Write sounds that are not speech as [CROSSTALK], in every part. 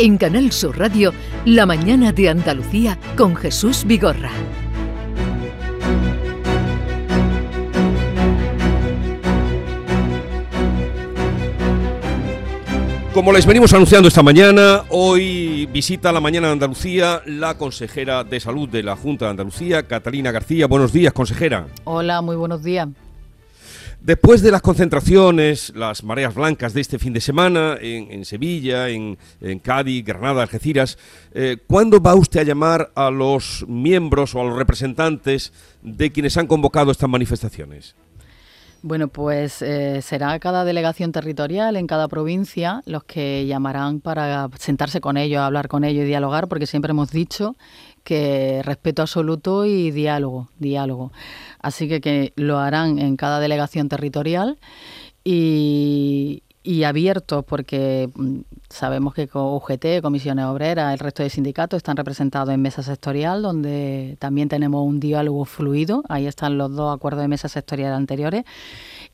En Canal Sur Radio, La mañana de Andalucía con Jesús Vigorra. Como les venimos anunciando esta mañana, hoy visita la mañana de Andalucía la consejera de salud de la Junta de Andalucía, Catalina García. Buenos días, consejera. Hola, muy buenos días. Después de las concentraciones, las mareas blancas de este fin de semana en, Sevilla, en, Cádiz, Granada, Algeciras, eh, ¿cuándo va usted a llamar a los miembros o a los representantes de quienes han convocado estas manifestaciones? Bueno, pues eh, será cada delegación territorial en cada provincia los que llamarán para sentarse con ellos, hablar con ellos y dialogar, porque siempre hemos dicho que respeto absoluto y diálogo, diálogo. Así que, que lo harán en cada delegación territorial y, y abiertos porque mm, sabemos que UGT, Comisiones Obreras, el resto de sindicatos están representados en mesa sectorial donde también tenemos un diálogo fluido, ahí están los dos acuerdos de mesa sectorial anteriores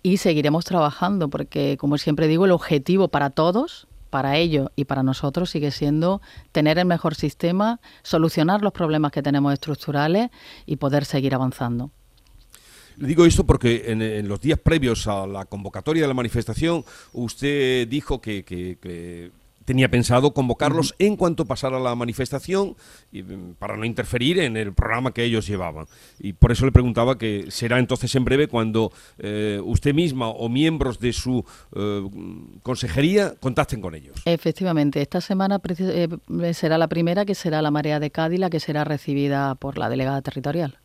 y seguiremos trabajando porque como siempre digo el objetivo para todos para ellos y para nosotros sigue siendo tener el mejor sistema, solucionar los problemas que tenemos estructurales y poder seguir avanzando. Le digo esto porque en, los días previos a la convocatoria de la manifestación usted dijo que, tenía pensado convocarlos en cuanto pasara la manifestación mm, para no interferir en el programa que ellos llevaban. Y por eso le preguntaba que será entonces en breve cuando eh, usted misma o miembros de su eh, consejería contacten con ellos. Efectivamente, esta semana eh, será la primera que será la marea de Cádiz, la que será recibida por la delegada territorial.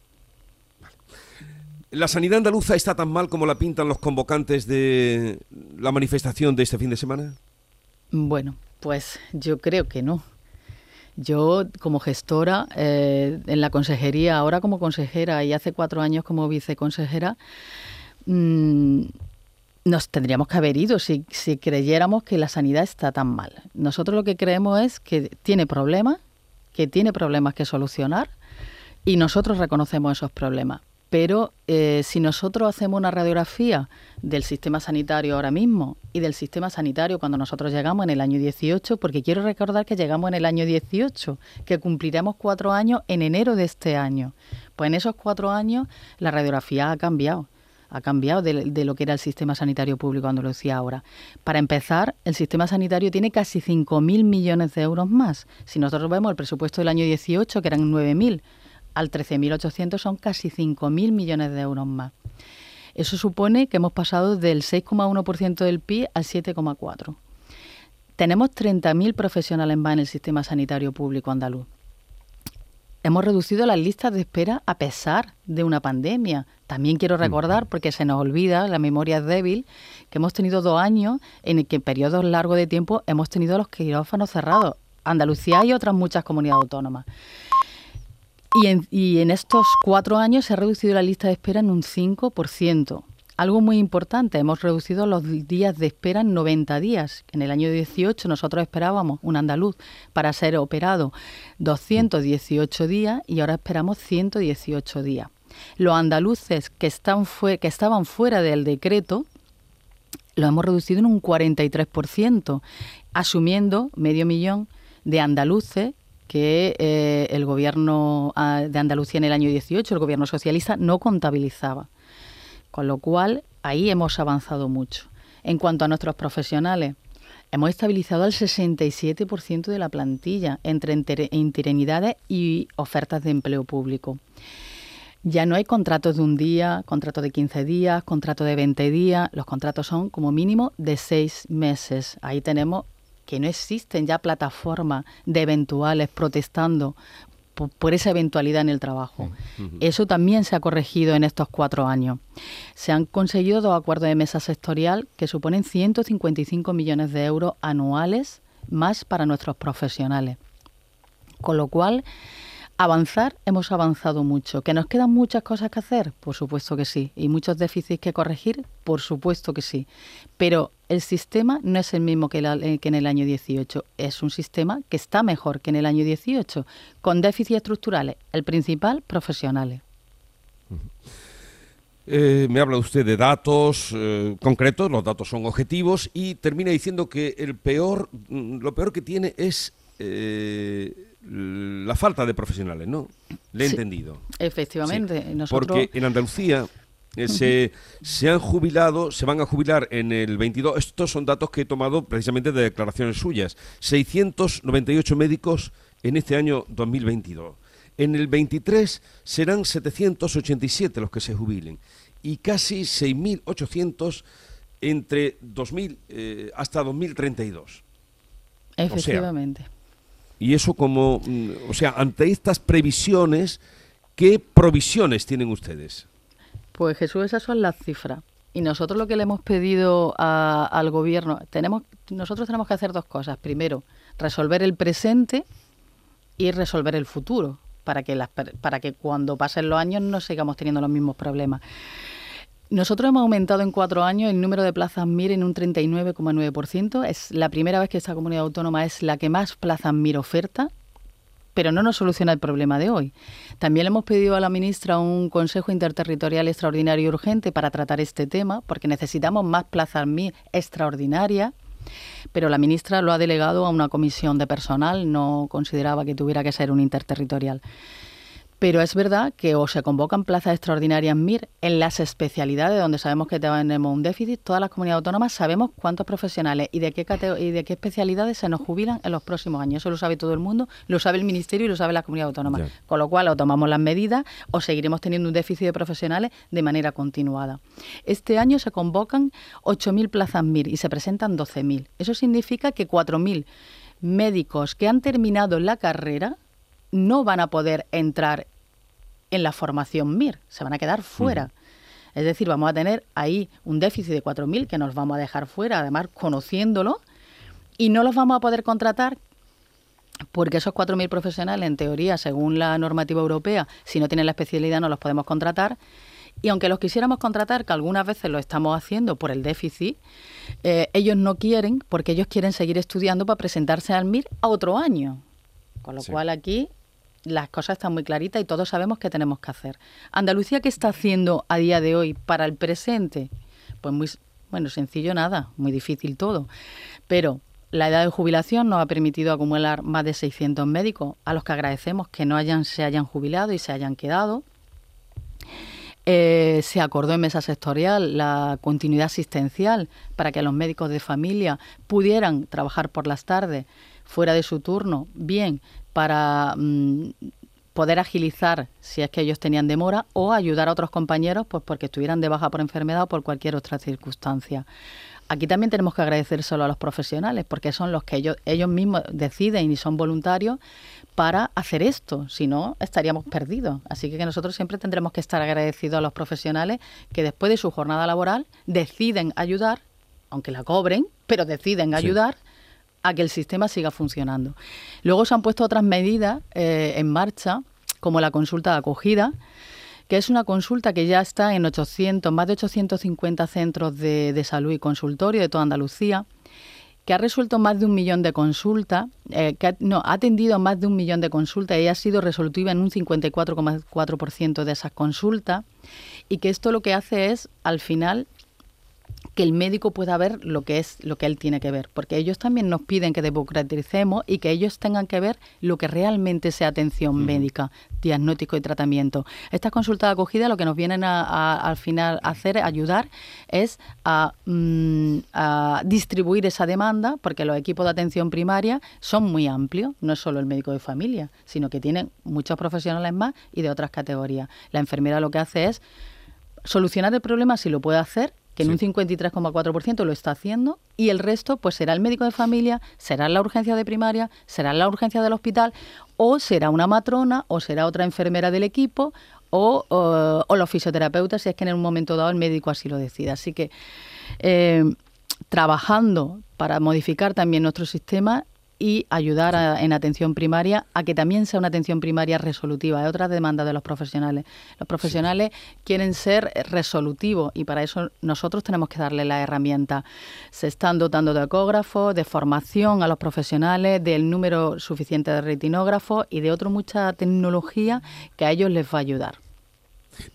¿La sanidad andaluza está tan mal como la pintan los convocantes de la manifestación de este fin de semana? Bueno, pues yo creo que no. Yo como gestora eh, en la consejería, ahora como consejera y hace cuatro años como viceconsejera, mm, nos tendríamos que haber ido si creyéramos que la sanidad está tan mal. Nosotros lo que creemos es que tiene problemas, que tiene problemas que solucionar y nosotros reconocemos esos problemas pero eh, si nosotros hacemos una radiografía del sistema sanitario ahora mismo y del sistema sanitario cuando nosotros llegamos en el año 18, porque quiero recordar que llegamos en el año 18, que cumpliremos cuatro años en enero de este año, pues en esos cuatro años la radiografía ha cambiado ha cambiado de, de, lo que era el sistema sanitario público cuando lo decía ahora. Para empezar, el sistema sanitario tiene casi 5.000 millones de euros más. Si nosotros vemos el presupuesto del año 18, que eran 9.000, al 13.800 son casi 5.000 millones de euros más. Eso supone que hemos pasado del 6,1% del PIB al 7,4%. Tenemos 30.000 profesionales más en el sistema sanitario público andaluz. Hemos reducido las listas de espera a pesar de una pandemia. También quiero recordar, porque se nos olvida, la memoria es débil, que hemos tenido dos años en el que en periodos largos de tiempo hemos tenido los quirófanos cerrados. Andalucía y otras muchas comunidades autónomas. Y en, estos cuatro años se ha reducido la lista de espera en un 5%. Algo muy importante, hemos reducido los días de espera en 90 días. En el año 18 nosotros esperábamos un andaluz para ser operado 218 días y ahora esperamos 118 días. Los andaluces que, están que estaban fuera del decreto lo hemos reducido en un 43%, asumiendo medio millón de andaluces que eh, el gobierno ah, de Andalucía en el año 18, el gobierno socialista, no contabilizaba. Con lo cual, ahí hemos avanzado mucho. En cuanto a nuestros profesionales, hemos estabilizado al 67% de la plantilla entre interinidades y ofertas de empleo público. Ya no hay contratos de un día, contratos de 15 días, contratos de 20 días, los contratos son como mínimo de seis meses. Ahí tenemos que no existen ya plataformas de eventuales protestando por, esa eventualidad en el trabajo. Eso también se ha corregido en estos cuatro años. Se han conseguido dos acuerdos de mesa sectorial que suponen 155 millones de euros anuales más para nuestros profesionales. Con lo cual, Avanzar, hemos avanzado mucho. ¿Que nos quedan muchas cosas que hacer? Por supuesto que sí. ¿Y muchos déficits que corregir? Por supuesto que sí. Pero el sistema no es el mismo que, eh, en el año 18. Es un sistema que está mejor que en el año 18, con déficits estructurales. El principal, profesionales. Eh, me habla usted de datos eh, concretos, los datos son objetivos y termina diciendo que el peor, mm, lo peor que tiene es eh, la falta de profesionales, ¿no? Le he entendido. Efectivamente. Porque en Andalucía eh, se, se, han jubilado, se van a jubilar en el 22. Estos son datos que he tomado precisamente de declaraciones suyas. 698 médicos en este año 2022. En el 23 serán 787 los que se jubilen y casi 6.800 entre 2000 eh, hasta 2032. Efectivamente. y eso como, mm, o sea, ante estas previsiones, ¿qué provisiones tienen ustedes? Pues Jesús, esas son las cifras. Y nosotros lo que le hemos pedido al gobierno, tenemos, nosotros tenemos que hacer dos cosas. Primero, resolver el presente y resolver el futuro, para que, las, para que cuando pasen los años no sigamos teniendo los mismos problemas. Nosotros hemos aumentado en cuatro años el número de plazas MIR en un 39,9%. Es la primera vez que esta comunidad autónoma es la que más plazas MIR oferta pero no nos soluciona el problema de hoy. También le hemos pedido a la ministra un Consejo Interterritorial Extraordinario y Urgente para tratar este tema, porque necesitamos más plazas extraordinarias, pero la ministra lo ha delegado a una comisión de personal, no consideraba que tuviera que ser un interterritorial. Pero es verdad que o se convocan plazas extraordinarias MIR en las especialidades donde sabemos que tenemos un déficit. Todas las comunidades autónomas sabemos cuántos profesionales y de qué y de qué especialidades se nos jubilan en los próximos años. Eso lo sabe todo el mundo, lo sabe el Ministerio y lo sabe la comunidad autónoma. Con lo cual o tomamos las medidas o seguiremos teniendo un déficit de profesionales de manera continuada. Este año se convocan 8.000 plazas MIR y se presentan 12.000. Eso significa que 4.000 médicos que han terminado la carrera no van a poder entrar en la formación MIR, se van a quedar fuera. Es decir, vamos a tener ahí un déficit de 4.000 que nos vamos a dejar fuera, además conociéndolo, y no los vamos a poder contratar porque esos 4.000 profesionales, en teoría, según la normativa europea, si no tienen la especialidad no los podemos contratar. Y aunque los quisiéramos contratar, que algunas veces lo estamos haciendo por el déficit, eh, ellos no quieren porque ellos quieren seguir estudiando para presentarse al MIR a otro año. Con lo cual aquí las cosas están muy claritas y todos sabemos qué tenemos que hacer. Andalucía, ¿qué está haciendo a día de hoy para el presente? Pues muy, bueno, sencillo nada, muy difícil todo. Pero la edad de jubilación nos ha permitido acumular más de 600 médicos, a los que agradecemos que no hayan, se hayan jubilado y se hayan quedado. Eh, se acordó en mesa sectorial la continuidad asistencial para que los médicos de familia pudieran trabajar por las tardes fuera de su turno, bien para mm, poder agilizar si es que ellos tenían demora o ayudar a otros compañeros pues porque estuvieran de baja por enfermedad o por cualquier otra circunstancia. Aquí también tenemos que agradecer solo a los profesionales porque son los que ellos, ellos mismos deciden y son voluntarios para hacer esto, si no estaríamos perdidos. Así que nosotros siempre tendremos que estar agradecidos a los profesionales que después de su jornada laboral deciden ayudar, aunque la cobren, pero deciden ayudar a que el sistema siga funcionando. Luego se han puesto otras medidas eh, en marcha, como la consulta de acogida, que es una consulta que ya está en 800, más de 850 centros de, salud y consultorio de toda Andalucía, que ha resuelto más de un millón de consultas, eh, que no, ha atendido más de un millón de consultas y ha sido resolutiva en un 54,4% de esas consultas, y que esto lo que hace es, al final, que el médico pueda ver lo que es lo que él tiene que ver, porque ellos también nos piden que democraticemos y que ellos tengan que ver lo que realmente sea atención médica, diagnóstico y tratamiento. Estas consultas de acogida lo que nos vienen a, al final a hacer, ayudar, es mm, a, distribuir esa demanda, porque los equipos de atención primaria son muy amplios, no es solo el médico de familia, sino que tienen muchos profesionales más y de otras categorías. La enfermera lo que hace es solucionar el problema si lo puede hacer que en un 53,4% lo está haciendo, y el resto pues será el médico de familia, será la urgencia de primaria, será la urgencia del hospital, o será una matrona, o será otra enfermera del equipo, o, o, los fisioterapeutas, si es que en un momento dado el médico así lo decida. Así que eh, trabajando para modificar también nuestro sistema y ayudar en atención primaria a que también sea una atención primaria resolutiva. Es otra demanda de los profesionales. Los profesionales quieren ser resolutivos y para eso nosotros tenemos que darle la herramienta. Se están dotando de ecógrafos, de formación a los profesionales, del número suficiente de retinógrafos y de otra mucha tecnología que a ellos les va a ayudar.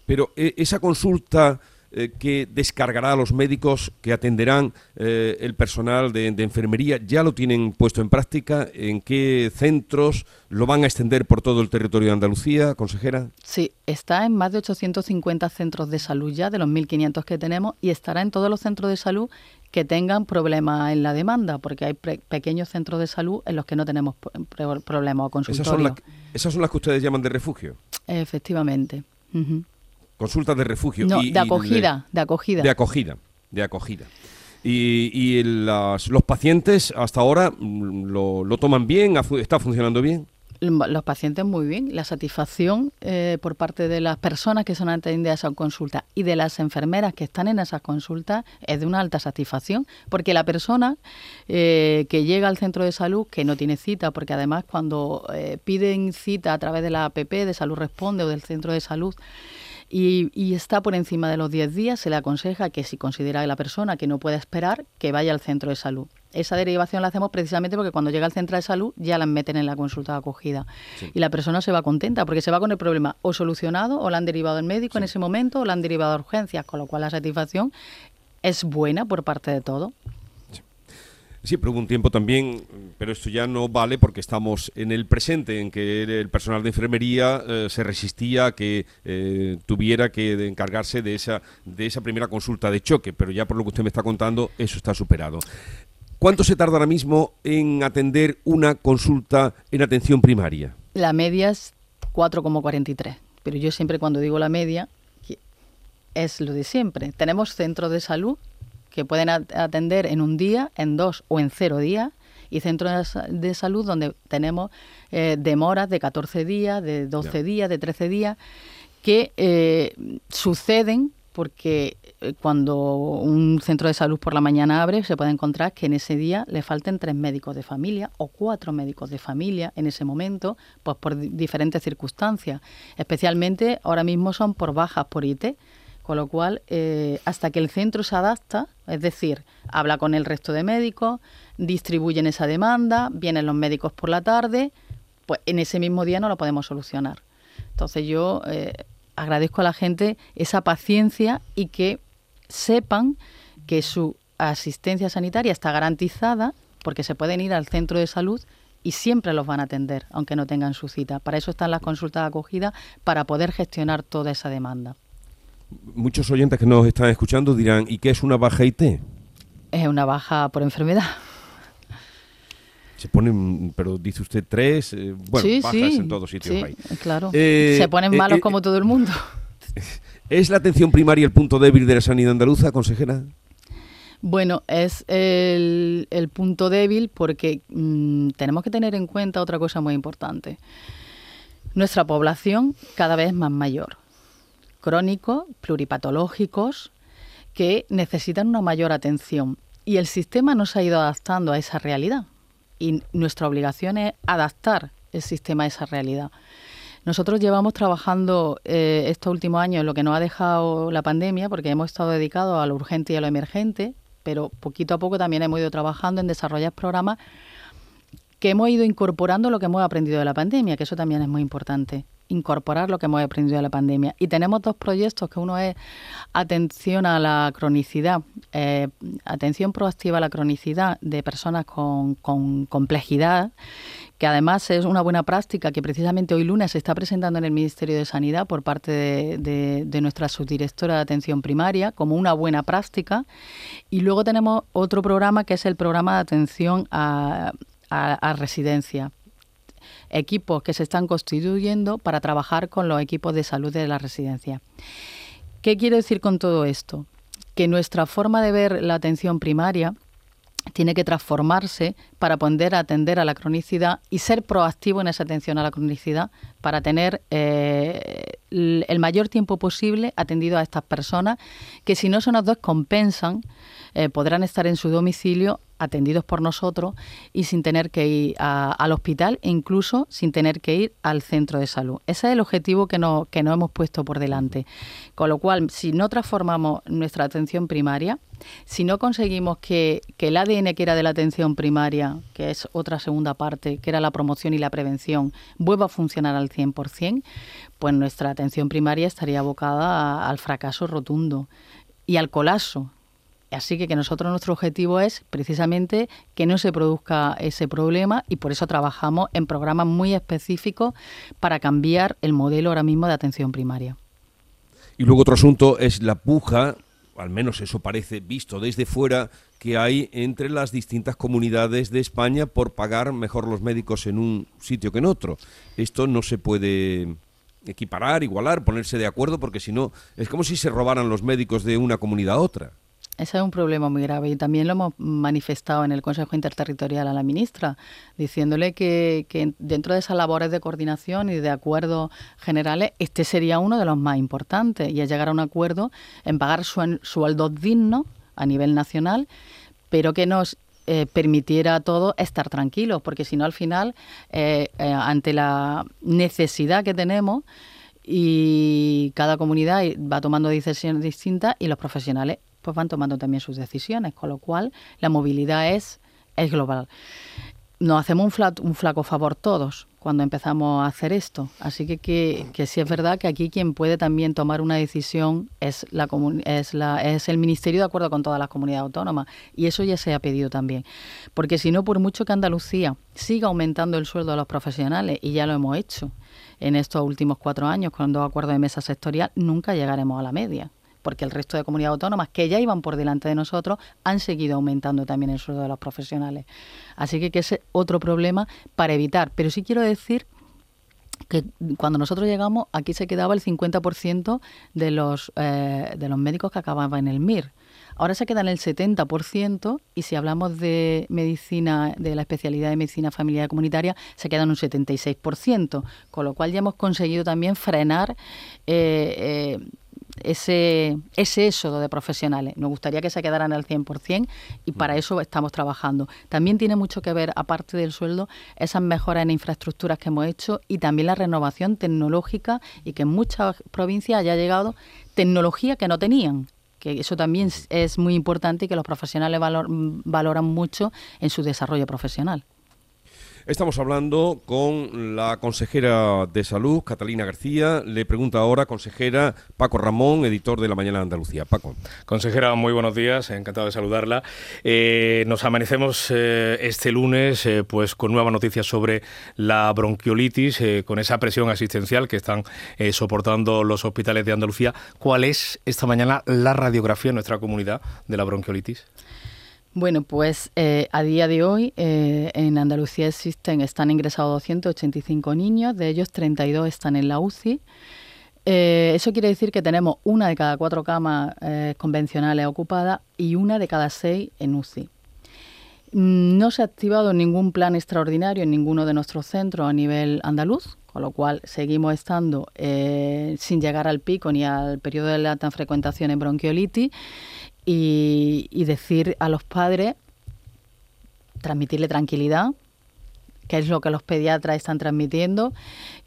Pero eh, esa consulta eh, que descargará a los médicos que atenderán eh, el personal de, enfermería? ¿Ya lo tienen puesto en práctica? ¿En qué centros? ¿Lo van a extender por todo el territorio de Andalucía, consejera? Sí, está en más de 850 centros de salud ya, de los 1.500 que tenemos, y estará en todos los centros de salud que tengan problemas en la demanda, porque hay pequeños centros de salud en los que no tenemos problemas o consultorios. ¿Esas son, ¿Esas son las que ustedes llaman de refugio? Efectivamente. Consultas de refugio. No, de acogida, de, acogida. De acogida, de acogida. ¿Y, los pacientes hasta ahora mm, lo, lo toman bien? ¿Está funcionando bien? los pacientes muy bien. La satisfacción eh, por parte de las personas que son atendidas a consulta y de las enfermeras que están en esas consultas es de una alta satisfacción, porque la persona eh, que llega al centro de salud, que no tiene cita, porque además cuando eh, piden cita a través de la APP de Salud Responde o del centro de salud, y, está por encima de los 10 días, se le aconseja que si considera la persona que no puede esperar, que vaya al centro de salud. Esa derivación la hacemos precisamente porque cuando llega al centro de salud ya la meten en la consulta de acogida. Y la persona se va contenta porque se va con el problema o solucionado o la han derivado al médico en ese momento o la han derivado a urgencias, con lo cual la satisfacción es buena por parte de todo. Sí, pero hubo un tiempo también, pero esto ya no vale porque estamos en el presente, en que el personal de enfermería eh, se resistía a que eh, tuviera que encargarse de esa, de esa primera consulta de choque, pero ya por lo que usted me está contando, eso está superado. ¿Cuánto se tarda ahora mismo en atender una consulta en atención primaria? La media es 4,43, pero yo siempre cuando digo la media es lo de siempre. Tenemos centros de salud que pueden atender en un día, en dos o en cero días, y centros de salud donde tenemos eh, demoras de 14 días, de 12 días, de 13 días, que eh, suceden porque eh, cuando un centro de salud por la mañana abre, se puede encontrar que en ese día le falten tres médicos de familia o cuatro médicos de familia en ese momento, pues por diferentes circunstancias. Especialmente ahora mismo son por bajas por IT, con lo cual, eh, hasta que el centro se adapta, es decir, habla con el resto de médicos, distribuyen esa demanda, vienen los médicos por la tarde, pues en ese mismo día no lo podemos solucionar. Entonces yo eh, agradezco a la gente esa paciencia y que sepan que su asistencia sanitaria está garantizada porque se pueden ir al centro de salud y siempre los van a atender, aunque no tengan su cita. Para eso están las consultas de acogida, para poder gestionar toda esa demanda muchos oyentes que nos están escuchando dirán, ¿y qué es una baja IT? Es una baja por enfermedad. Se ponen, pero dice usted tres, eh, bueno, bajas en todos sitios sí, claro. Eh, Se ponen eh, malos como todo el mundo. [LAUGHS] ¿Es la atención primaria el punto débil de la sanidad andaluza, consejera? Bueno, es el, punto débil porque mm, tenemos que tener en cuenta otra cosa muy importante. Nuestra población cada vez es más mayor crónicos, pluripatológicos, que necesitan una mayor atención. Y el sistema no se ha ido adaptando a esa realidad. Y nuestra obligación es adaptar el sistema a esa realidad. Nosotros llevamos trabajando eh, estos últimos años en lo que nos ha dejado la pandemia, porque hemos estado dedicados a lo urgente y a lo emergente, pero poquito a poco también hemos ido trabajando en desarrollar programas que hemos ido incorporando lo que hemos aprendido de la pandemia, que eso también es muy importante incorporar lo que hemos aprendido de la pandemia. Y tenemos dos proyectos, que uno es atención a la cronicidad, eh, atención proactiva a la cronicidad de personas con, complejidad, que además es una buena práctica que precisamente hoy lunes se está presentando en el Ministerio de Sanidad por parte de, nuestra subdirectora de atención primaria como una buena práctica. Y luego tenemos otro programa que es el programa de atención a, a residencia equipos que se están constituyendo para trabajar con los equipos de salud de la residencia. ¿Qué quiero decir con todo esto? Que nuestra forma de ver la atención primaria tiene que transformarse para poder atender a la cronicidad y ser proactivo en esa atención a la cronicidad para tener eh, el mayor tiempo posible atendido a estas personas que si no se nos descompensan eh, podrán estar en su domicilio atendidos por nosotros y sin tener que ir al hospital e incluso sin tener que ir al centro de salud. Ese es el objetivo que, no, que nos hemos puesto por delante. Con lo cual, si no transformamos nuestra atención primaria, si no conseguimos que, que el ADN que era de la atención primaria, que es otra segunda parte, que era la promoción y la prevención, vuelva a funcionar al 100%, pues nuestra atención primaria estaría abocada al fracaso rotundo y al colapso. Así que, que nosotros nuestro objetivo es precisamente que no se produzca ese problema y por eso trabajamos en programas muy específicos para cambiar el modelo ahora mismo de atención primaria. Y luego otro asunto es la puja, al menos eso parece visto desde fuera, que hay entre las distintas comunidades de España por pagar mejor los médicos en un sitio que en otro. Esto no se puede equiparar, igualar, ponerse de acuerdo, porque si no, es como si se robaran los médicos de una comunidad a otra. Ese es un problema muy grave y también lo hemos manifestado en el Consejo Interterritorial a la ministra, diciéndole que, dentro de esas labores de coordinación y de acuerdos generales, este sería uno de los más importantes y es llegar a un acuerdo en pagar sueldos dignos a nivel nacional, pero que nos eh, permitiera a todos estar tranquilos, porque si no al final, eh, eh, ante la necesidad que tenemos, y cada comunidad va tomando decisiones distintas y los profesionales pues van tomando también sus decisiones, con lo cual la movilidad es, es global. Nos hacemos un, un flaco favor todos cuando empezamos a hacer esto. Así que, que, que, sí es verdad que aquí quien puede también tomar una decisión es, la, es, la, es el Ministerio de acuerdo con todas las comunidades autónomas. Y eso ya se ha pedido también. Porque si no, por mucho que Andalucía siga aumentando el sueldo de los profesionales, y ya lo hemos hecho en estos últimos cuatro años con dos acuerdos de mesa sectorial, nunca llegaremos a la media porque el resto de comunidades autónomas que ya iban por delante de nosotros han seguido aumentando también el sueldo de los profesionales. Así que, que ese es otro problema para evitar. Pero sí quiero decir que cuando nosotros llegamos aquí se quedaba el 50% de los, eh, de los médicos que acababan en el MIR. Ahora se queda en el 70% y si hablamos de medicina, de la especialidad de medicina familiar comunitaria, se queda en un 76%, con lo cual ya hemos conseguido también frenar eh, eh, ese, ese éxodo de profesionales. Nos gustaría que se quedaran al 100% y para eso estamos trabajando. También tiene mucho que ver, aparte del sueldo, esas mejoras en infraestructuras que hemos hecho y también la renovación tecnológica y que en muchas provincias haya llegado tecnología que no tenían que eso también es muy importante y que los profesionales valoran mucho en su desarrollo profesional. Estamos hablando con la consejera de Salud, Catalina García. Le pregunta ahora, consejera Paco Ramón, editor de La Mañana de Andalucía. Paco. Consejera, muy buenos días, encantado de saludarla. Eh, nos amanecemos eh, este lunes eh, pues con nuevas noticias sobre la bronquiolitis, con esa presión asistencial que están soportando los hospitales de Andalucía. ¿Cuál es esta mañana la radiografía en nuestra comunidad de la bronquiolitis? Bueno, pues eh, a día de hoy eh, en Andalucía existen, están ingresados 285 niños, de ellos 32 están en la UCI. Eh, eso quiere decir que tenemos una de cada cuatro camas convencionales ocupadas y una de cada seis en UCI. No se ha activado ningún plan extraordinario en ninguno de nuestros centros a nivel andaluz, con lo cual seguimos estando sin llegar al pico ni al periodo de alta frecuentación en bronquiolitis y, decir a los padres, transmitirle tranquilidad, que es lo que los pediatras están transmitiendo,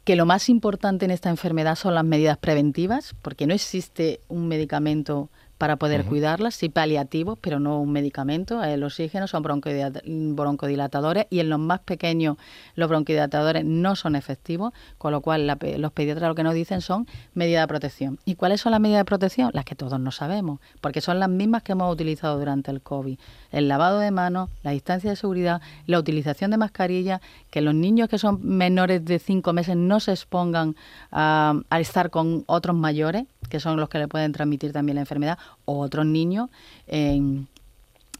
que lo más importante en esta enfermedad son las medidas preventivas, porque no existe un medicamento para poder cuidarlas, sí paliativos, pero no un medicamento. El oxígeno son broncodilatadores y en los más pequeños los broncodilatadores no son efectivos, con lo cual los pediatras lo que nos dicen son medidas de protección. ¿Y cuáles son las medidas de protección? Las que todos no sabemos, porque son las mismas que hemos utilizado durante el COVID. El lavado de manos, la distancia de seguridad, la utilización de mascarilla, que los niños que son menores de cinco meses no se expongan a estar con otros mayores, que son los que le pueden transmitir también la enfermedad, o otros niños en,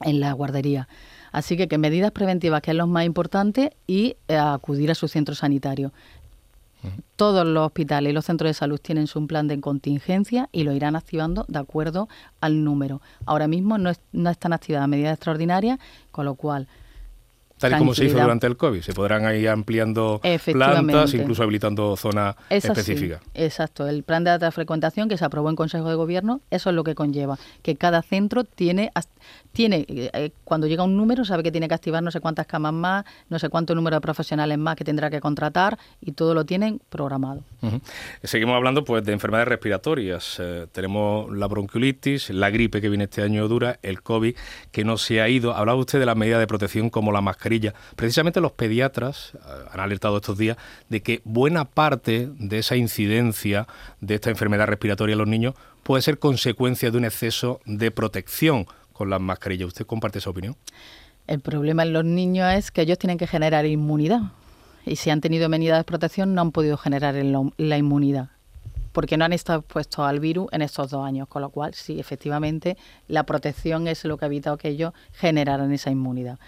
en la guardería. Así que, que medidas preventivas, que es lo más importante, y eh, acudir a su centro sanitario. Todos los hospitales y los centros de salud tienen su plan de contingencia y lo irán activando de acuerdo al número. Ahora mismo no, no están activadas medidas extraordinarias, con lo cual Tal y como se hizo durante el COVID, se podrán ir ampliando plantas, incluso habilitando zonas específicas. Exacto, el plan de alta frecuentación que se aprobó en Consejo de Gobierno, eso es lo que conlleva, que cada centro tiene, tiene eh, cuando llega un número, sabe que tiene que activar no sé cuántas camas más, no sé cuánto número de profesionales más que tendrá que contratar y todo lo tienen programado. Seguimos hablando pues de enfermedades respiratorias. Eh, tenemos la bronquiolitis, la gripe que viene este año dura, el COVID que no se ha ido. Hablaba usted de las medidas de protección como la mascarilla Precisamente los pediatras eh, han alertado estos días de que buena parte de esa incidencia de esta enfermedad respiratoria en los niños puede ser consecuencia de un exceso de protección con las mascarillas. ¿Usted comparte esa opinión? El problema en los niños es que ellos tienen que generar inmunidad. Y si han tenido medidas de protección, no han podido generar la inmunidad porque no han estado expuestos al virus en estos dos años, con lo cual sí, efectivamente, la protección es lo que ha evitado que ellos generaran esa inmunidad.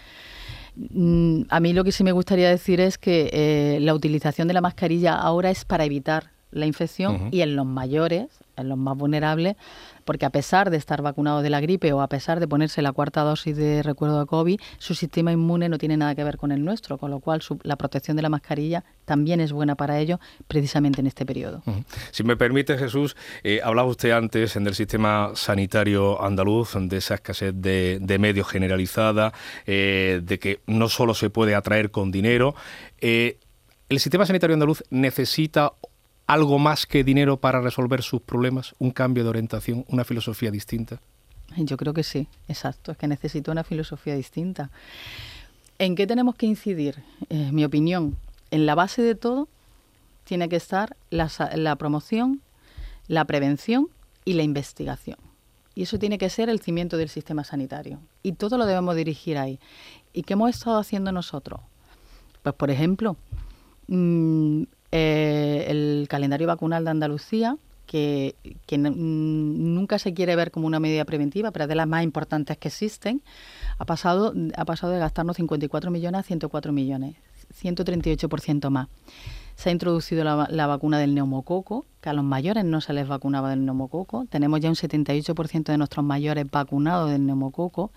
Mm, a mí lo que sí me gustaría decir es que eh, la utilización de la mascarilla ahora es para evitar la infección y en los mayores, en los más vulnerables, porque a pesar de estar vacunados de la gripe o a pesar de ponerse la cuarta dosis de recuerdo de COVID, su sistema inmune no tiene nada que ver con el nuestro, con lo cual la protección de la mascarilla también es buena para ellos precisamente en este periodo. Si me permite, Jesús, eh, hablaba usted antes en el sistema sanitario andaluz de esa escasez de, medios generalizada, eh, de que no solo se puede atraer con dinero. Eh, ¿El sistema sanitario andaluz necesita algo más que dinero para resolver sus problemas, un cambio de orientación, una filosofía distinta? Yo creo que sí, exacto, es que necesito una filosofía distinta. ¿En qué tenemos que incidir? Eh, mi opinión, en la base de todo tiene que estar la, promoción, la prevención y la investigación. Y eso tiene que ser el cimiento del sistema sanitario. Y todo lo debemos dirigir ahí. ¿Y qué hemos estado haciendo nosotros? Pues, por ejemplo, mmm, eh, el calendario vacunal de Andalucía, que, nunca se quiere ver como una medida preventiva, pero es de las más importantes que existen, ha pasado, ha pasado de gastarnos 54 millones a 104 millones, 138% más. Se ha introducido la, vacuna del neumococo, que a los mayores no se les vacunaba del neumococo. Tenemos ya un 78% de nuestros mayores vacunados del neumococo.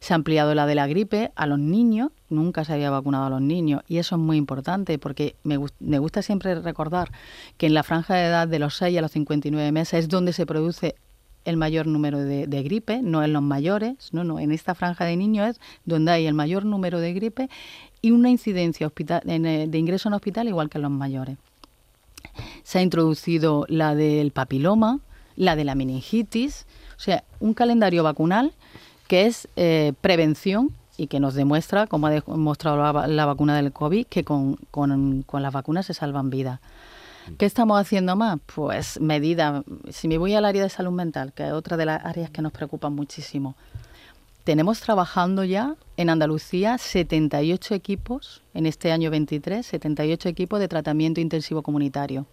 Se ha ampliado la de la gripe a los niños, nunca se había vacunado a los niños y eso es muy importante porque me, me gusta siempre recordar que en la franja de edad de los 6 a los 59 meses es donde se produce el mayor número de, gripe, no en los mayores, no, no, en esta franja de niños es donde hay el mayor número de gripe y una incidencia hospital, eh, de ingreso en hospital igual que en los mayores. Se ha introducido la del papiloma, la de la meningitis, o sea, un calendario vacunal que es eh, prevención y que nos demuestra, como ha demostrado la, vacuna del COVID, que con, con, las vacunas se salvan vidas. ¿Qué estamos haciendo más? Pues medidas. Si me voy al área de salud mental, que es otra de las áreas que nos preocupan muchísimo, tenemos trabajando ya en Andalucía 78 equipos, en este año 23, 78 equipos de tratamiento intensivo comunitario.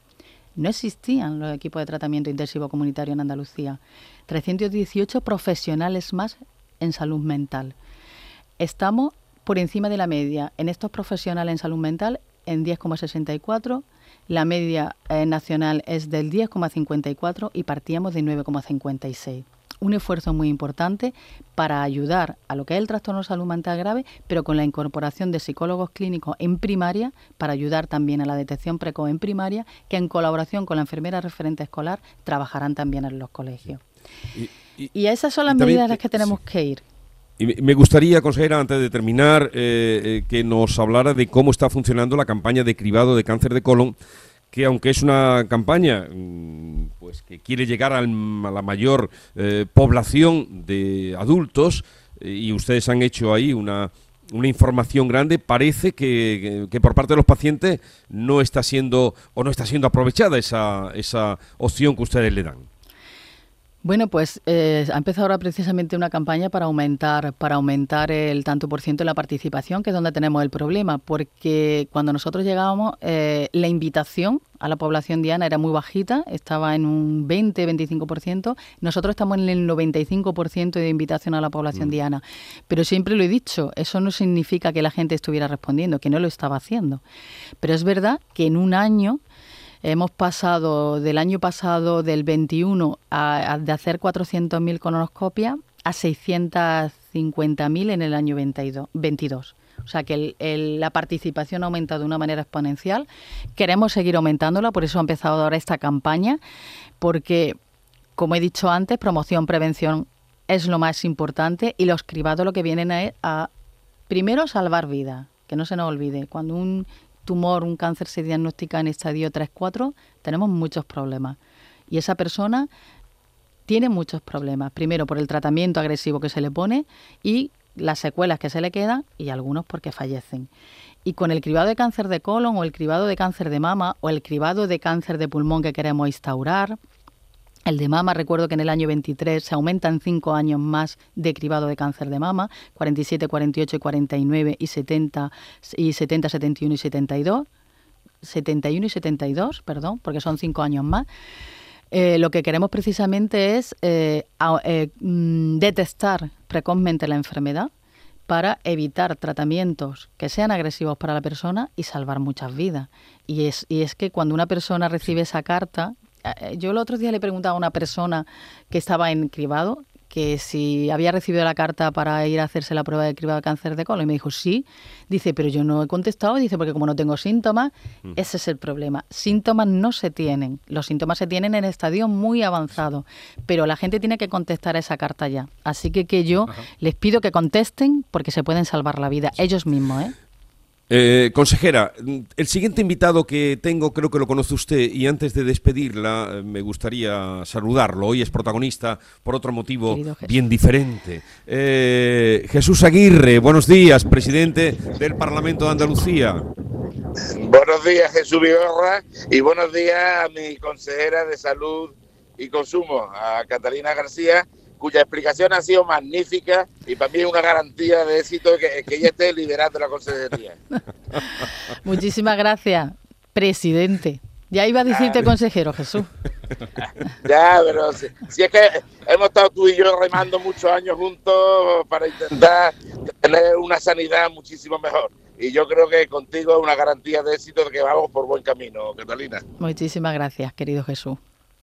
No existían los equipos de tratamiento intensivo comunitario en Andalucía. 318 profesionales más en salud mental. Estamos por encima de la media en estos profesionales en salud mental en 10,64. La media eh, nacional es del 10,54 y partíamos de 9,56 un esfuerzo muy importante para ayudar a lo que es el trastorno de salud mental grave, pero con la incorporación de psicólogos clínicos en primaria, para ayudar también a la detección precoz en primaria, que en colaboración con la enfermera referente escolar trabajarán también en los colegios. Y, esas son las medidas a las que tenemos que ir. Y me gustaría, consejera, antes de terminar, eh, eh, que nos hablara de cómo está funcionando la campaña de cribado de cáncer de colon, que aunque es una campaña mm, pues que quiere llegar a la mayor eh, población de adultos, y ustedes han hecho ahí una, una información grande, parece que, que, por parte de los pacientes no está siendo o no está siendo aprovechada esa, esa opción que ustedes le dan. Bueno, pues eh, ha empezado ahora precisamente una campaña para aumentar, para aumentar el tanto por ciento de la participación, que es donde tenemos el problema, porque cuando nosotros llegábamos, eh, la invitación a la población diana era muy bajita, estaba en un 20-25%, nosotros estamos en el 95% de invitación a la población mm. diana. Pero siempre lo he dicho, eso no significa que la gente estuviera respondiendo, que no lo estaba haciendo. Pero es verdad que en un año Hemos pasado del año pasado, del 21, a, de hacer 400.000 colonoscopias a 650.000 en el año 22. O sea que la participación ha aumentado de una manera exponencial. Queremos seguir aumentándola, por eso ha empezado ahora esta campaña, porque, como he dicho antes, promoción, prevención es lo más importante y los cribados lo que vienen a, a primero salvar vida, que no se nos olvide. Cuando un tumor, un cáncer se diagnostica en estadio 3-4, tenemos muchos problemas. Y esa persona tiene muchos problemas. Primero, por el tratamiento agresivo que se le pone y las secuelas que se le quedan y algunos porque fallecen. Y con el cribado de cáncer de colon o el cribado de cáncer de mama o el cribado de cáncer de pulmón que queremos instaurar, el de mama, recuerdo que en el año 23 se aumentan cinco años más de cribado de cáncer de mama, 47, 48 y 49 y 70, y 70, 71 y 72. 71 y 72, perdón, porque son cinco años más. Eh, lo que queremos precisamente es eh, eh, mm, detectar precozmente la enfermedad para evitar tratamientos que sean agresivos para la persona y salvar muchas vidas. Y es, y es que cuando una persona recibe esa carta, yo el otro día le preguntaba a una persona que estaba en cribado que si había recibido la carta para ir a hacerse la prueba de cribado de cáncer de colon y me dijo sí. Dice, pero yo no he contestado, dice, porque como no tengo síntomas, mm. ese es el problema. Síntomas no se tienen, los síntomas se tienen en estadio muy avanzado, pero la gente tiene que contestar esa carta ya. Así que que yo les pido que contesten porque se pueden salvar la vida ellos mismos, ¿eh? Eh, consejera, el siguiente invitado que tengo creo que lo conoce usted y antes de despedirla eh, me gustaría saludarlo. Hoy es protagonista por otro motivo bien diferente. Eh, Jesús Aguirre, buenos días, presidente del Parlamento de Andalucía. Buenos días, Jesús Vigorra, y buenos días a mi consejera de Salud y Consumo, a Catalina García, cuya explicación ha sido magnífica y para mí es una garantía de éxito que, que ella esté liderando la consejería. [LAUGHS] Muchísimas gracias, presidente. Ya iba a decirte consejero, Jesús. [LAUGHS] Ya, pero si, es que hemos estado tú y yo remando muchos años juntos para intentar tener una sanidad muchísimo mejor. Y yo creo que contigo es una garantía de éxito de que vamos por buen camino, Catalina. Muchísimas gracias, querido Jesús.